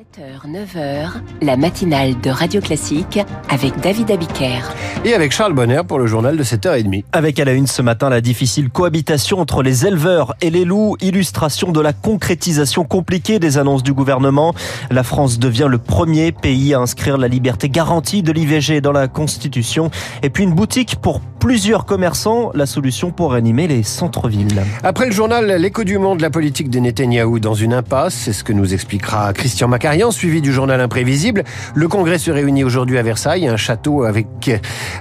7h, 9h, la matinale de Radio Classique avec David Abiker. Et avec Charles Bonner pour le journal de 7h30. Avec à la une ce matin la difficile cohabitation entre les éleveurs et les loups, illustration de la concrétisation compliquée des annonces du gouvernement. La France devient le premier pays à inscrire la liberté garantie de l'IVG dans la Constitution. Et puis une boutique pour plusieurs commerçants, la solution pour animer les centres-villes. Après le journal L'écho du monde, la politique de Netanyahou dans une impasse, c'est ce que nous expliquera Christian Macari suivi du journal imprévisible. Le Congrès se réunit aujourd'hui à Versailles, un château avec,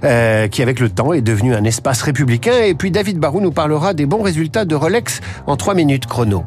euh, qui avec le temps est devenu un espace républicain. Et puis David Barou nous parlera des bons résultats de Rolex en 3 minutes chrono.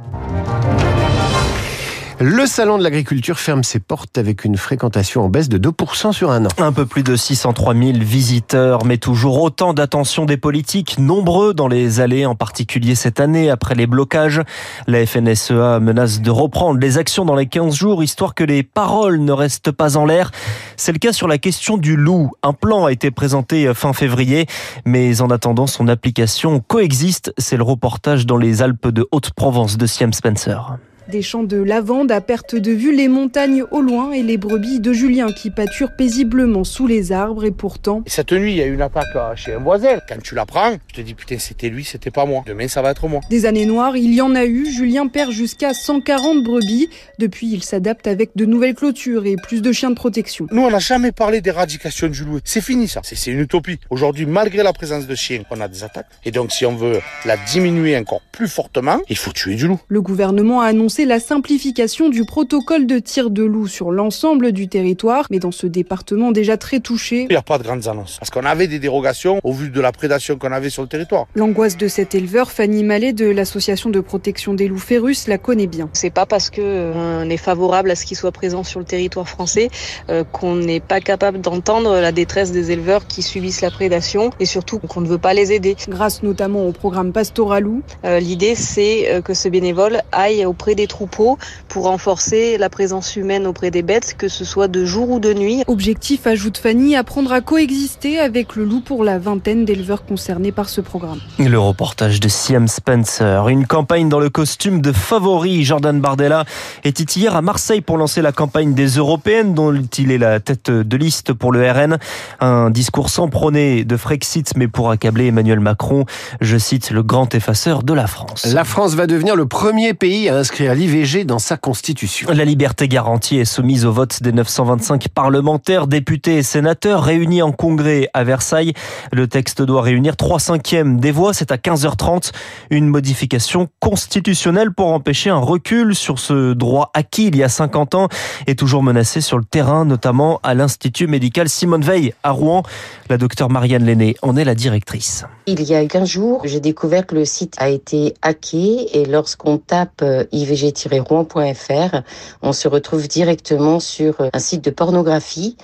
Le salon de l'agriculture ferme ses portes avec une fréquentation en baisse de 2% sur un an. Un peu plus de 603 000 visiteurs, mais toujours autant d'attention des politiques, nombreux dans les allées, en particulier cette année après les blocages. La FNSEA menace de reprendre les actions dans les 15 jours, histoire que les paroles ne restent pas en l'air. C'est le cas sur la question du loup. Un plan a été présenté fin février, mais en attendant son application coexiste. C'est le reportage dans les Alpes de Haute-Provence de Siem Spencer. Des champs de lavande à perte de vue, les montagnes au loin et les brebis de Julien qui pâturent paisiblement sous les arbres et pourtant... Cette nuit, il y a eu une attaque chez un voisin. Quand tu la prends, tu te dis putain c'était lui, c'était pas moi. Demain ça va être moi. Des années noires, il y en a eu. Julien perd jusqu'à 140 brebis. Depuis, il s'adapte avec de nouvelles clôtures et plus de chiens de protection. Nous, on n'a jamais parlé d'éradication du loup. C'est fini ça. C'est une utopie. Aujourd'hui, malgré la présence de chiens, on a des attaques. Et donc si on veut la diminuer encore plus fortement, il faut tuer du loup. Le gouvernement a annoncé la simplification du protocole de tir de loup sur l'ensemble du territoire, mais dans ce département déjà très touché. Il n'y a pas de grandes annonces, parce qu'on avait des dérogations au vu de la prédation qu'on avait sur le territoire. L'angoisse de cet éleveur, Fanny Mallet de l'association de protection des loups Férus, la connaît bien. C'est pas parce qu'on euh, est favorable à ce qu'il soit présent sur le territoire français euh, qu'on n'est pas capable d'entendre la détresse des éleveurs qui subissent la prédation et surtout qu'on ne veut pas les aider. Grâce notamment au programme Pastoralou. Euh, L'idée c'est que ce bénévole aille auprès des troupeaux pour renforcer la présence humaine auprès des bêtes, que ce soit de jour ou de nuit. Objectif, ajoute Fanny, apprendre à coexister avec le loup pour la vingtaine d'éleveurs concernés par ce programme. Le reportage de Siam Spencer. Une campagne dans le costume de favori. Jordan Bardella était hier à Marseille pour lancer la campagne des européennes dont il est la tête de liste pour le RN. Un discours sans prôner de Frexit mais pour accabler Emmanuel Macron. Je cite le grand effaceur de la France. La France va devenir le premier pays à inscrire l'IVG dans sa constitution. La liberté garantie est soumise au vote des 925 parlementaires, députés et sénateurs réunis en congrès à Versailles. Le texte doit réunir 3 cinquièmes des voix. C'est à 15h30 une modification constitutionnelle pour empêcher un recul sur ce droit acquis il y a 50 ans et toujours menacé sur le terrain, notamment à l'Institut médical Simone Veil à Rouen. La docteure Marianne Lenné en est la directrice. Il y a 15 jours, j'ai découvert que le site a été hacké et lorsqu'on tape IVG rovfr on se retrouve directement sur un site de pornographie.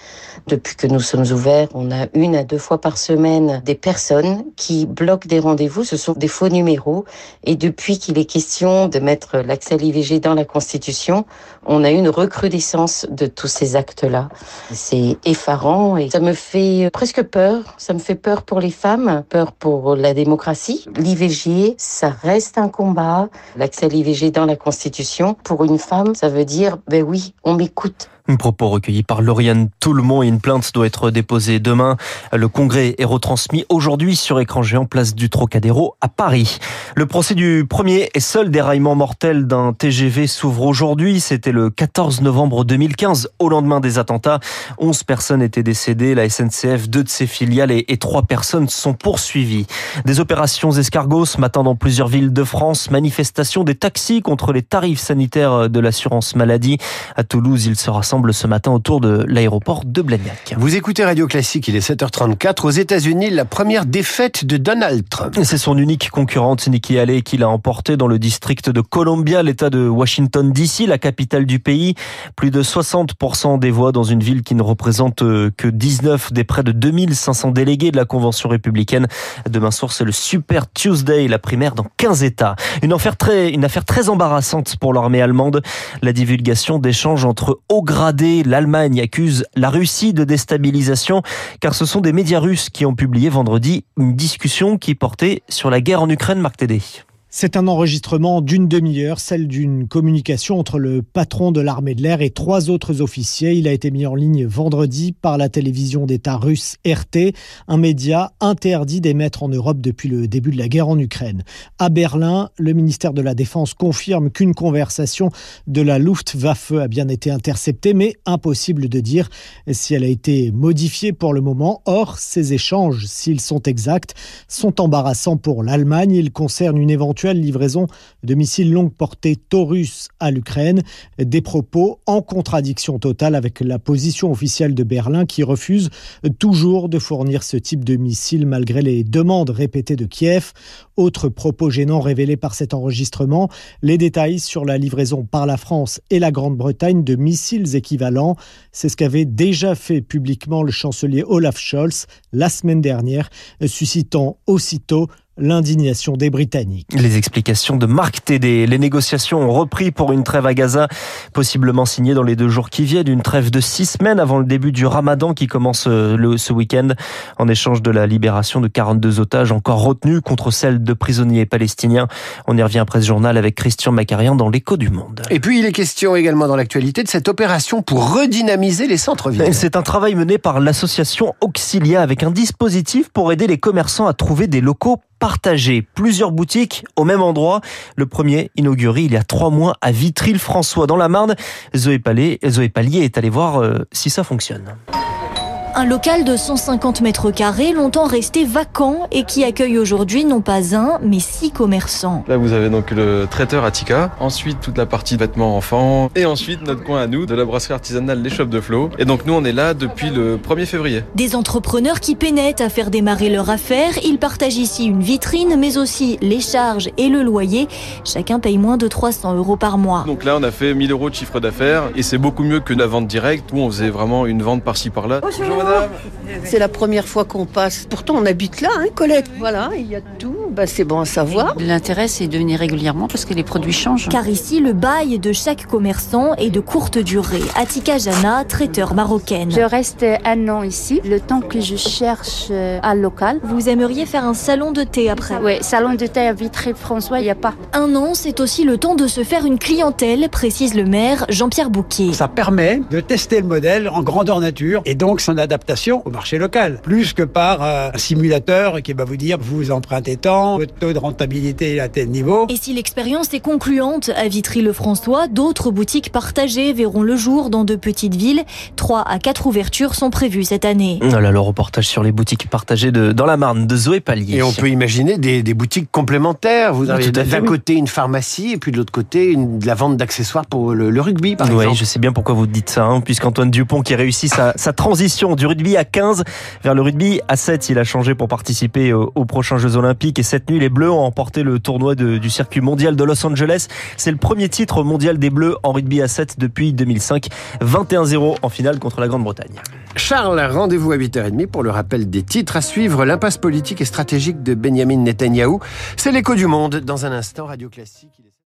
Depuis que nous sommes ouverts, on a une à deux fois par semaine des personnes qui bloquent des rendez-vous. Ce sont des faux numéros. Et depuis qu'il est question de mettre l'accès à l'IVG dans la Constitution, on a une recrudescence de tous ces actes-là. C'est effarant et ça me fait presque peur. Ça me fait peur pour les femmes, peur pour la démocratie. L'IVG, ça reste un combat. L'accès à l'IVG dans la Constitution, pour une femme, ça veut dire, ben oui, on m'écoute. Propos recueilli par Lauriane Tout-le-Monde et une plainte doit être déposée demain. Le congrès est retransmis aujourd'hui sur écran géant place du Trocadéro à Paris. Le procès du premier et seul déraillement mortel d'un TGV s'ouvre aujourd'hui. C'était le 14 novembre 2015, au lendemain des attentats. 11 personnes étaient décédées, la SNCF, deux de ses filiales et, trois personnes sont poursuivies. Des opérations escargots ce matin dans plusieurs villes de France. Manifestation des taxis contre les tarifs sanitaires de l'assurance maladie. À Toulouse, il se rassemble ce matin autour de l'aéroport de Blagnac. Vous écoutez Radio Classique, il est 7h34. Aux États-Unis, la première défaite de Donald Trump. C'est son unique concurrente, Nikki Haley, qui l'a emporté dans le district de Columbia, l'état de Washington DC, la capitale du pays. Plus de 60% des voix dans une ville qui ne représente euh, que 19 des près de 2500 délégués de la Convention républicaine. Demain soir, c'est le Super Tuesday, la primaire dans 15 États. Une affaire très, une affaire très embarrassante pour l'armée allemande. La divulgation d'échanges entre hauts grades L'Allemagne accuse la Russie de déstabilisation car ce sont des médias russes qui ont publié vendredi une discussion qui portait sur la guerre en Ukraine, Marc Tédé. C'est un enregistrement d'une demi-heure, celle d'une communication entre le patron de l'armée de l'air et trois autres officiers. Il a été mis en ligne vendredi par la télévision d'État russe RT, un média interdit d'émettre en Europe depuis le début de la guerre en Ukraine. À Berlin, le ministère de la Défense confirme qu'une conversation de la Luftwaffe a bien été interceptée, mais impossible de dire si elle a été modifiée pour le moment. Or, ces échanges, s'ils sont exacts, sont embarrassants pour l'Allemagne. Ils concernent une éventuelle livraison de missiles longue portée Taurus à l'Ukraine. Des propos en contradiction totale avec la position officielle de Berlin qui refuse toujours de fournir ce type de missiles malgré les demandes répétées de Kiev. Autre propos gênant révélé par cet enregistrement, les détails sur la livraison par la France et la Grande-Bretagne de missiles équivalents. C'est ce qu'avait déjà fait publiquement le chancelier Olaf Scholz la semaine dernière, suscitant aussitôt l'indignation des Britanniques. Les explications de Marc Tédé. Les négociations ont repris pour une trêve à Gaza, possiblement signée dans les deux jours qui viennent. Une trêve de six semaines avant le début du ramadan qui commence euh, le, ce week-end, en échange de la libération de 42 otages encore retenus contre celle de prisonniers palestiniens. On y revient après ce journal avec Christian Macarian dans l'écho du monde. Et puis il est question également dans l'actualité de cette opération pour redynamiser les centres-villes. C'est un travail mené par l'association Auxilia avec un dispositif pour aider les commerçants à trouver des locaux partager plusieurs boutiques au même endroit. Le premier inauguré il y a trois mois à Vitry-le-François dans la Marne. Zoé Pallier, Zoé est allée voir euh, si ça fonctionne. Un local de 150 mètres carrés, longtemps resté vacant et qui accueille aujourd'hui non pas un, mais six commerçants. Là, vous avez donc le traiteur Attica, ensuite toute la partie vêtements enfants, et ensuite notre coin à nous de la brasserie artisanale Les Chopes de Flot. Et donc nous, on est là depuis le 1er février. Des entrepreneurs qui peinaient à faire démarrer leur affaire. Ils partagent ici une vitrine, mais aussi les charges et le loyer. Chacun paye moins de 300 euros par mois. Donc là, on a fait 1000 euros de chiffre d'affaires, et c'est beaucoup mieux que la vente directe où on faisait vraiment une vente par-ci par-là. Bonjour. C'est la première fois qu'on passe. Pourtant, on habite là, hein, Colette. Voilà, il y a tout. Bah, c'est bon à savoir. L'intérêt, c'est de venir régulièrement parce que les produits changent. Car ici, le bail de chaque commerçant est de courte durée. Atika Jana, traiteur marocaine. Je reste un an ici, le temps que je cherche un local. Vous aimeriez faire un salon de thé après? Oui, salon de thé à Vitré-François, il n'y a pas. Un an, c'est aussi le temps de se faire une clientèle, précise le maire Jean-Pierre Bouquet. Ça permet de tester le modèle en grandeur nature et donc son adaptation au marché local, plus que par euh, un simulateur qui va vous dire vous empruntez tant, votre taux de rentabilité est à tel niveau. Et si l'expérience est concluante à Vitry-le-François, d'autres boutiques partagées verront le jour dans de petites villes. Trois à quatre ouvertures sont prévues cette année. Voilà le reportage sur les boutiques partagées de, dans la Marne de Zoé Pallier. Et on peut imaginer des, des boutiques complémentaires. Vous avez d'un côté une pharmacie et puis de l'autre côté une, de la vente d'accessoires pour le, le, rugby, par oui, exemple. je sais bien pourquoi vous dites ça, hein, puisqu'Antoine Dupont qui réussit sa, sa transition du rugby à 15 vers le rugby à 7. Il a changé pour participer aux, prochains Jeux Olympiques et cette nuit, les Bleus ont emporté le tournoi du circuit mondial de Los Angeles. C'est le premier titre mondial des Bleus en rugby à 7 depuis 2005. 21-0 en finale contre la Grande-Bretagne. Charles, rendez-vous à 8h30 pour le rappel des titres à suivre. L'impasse politique et stratégique de Benjamin Netanyahou. C'est l'écho du monde dans un instant, Radio Classique.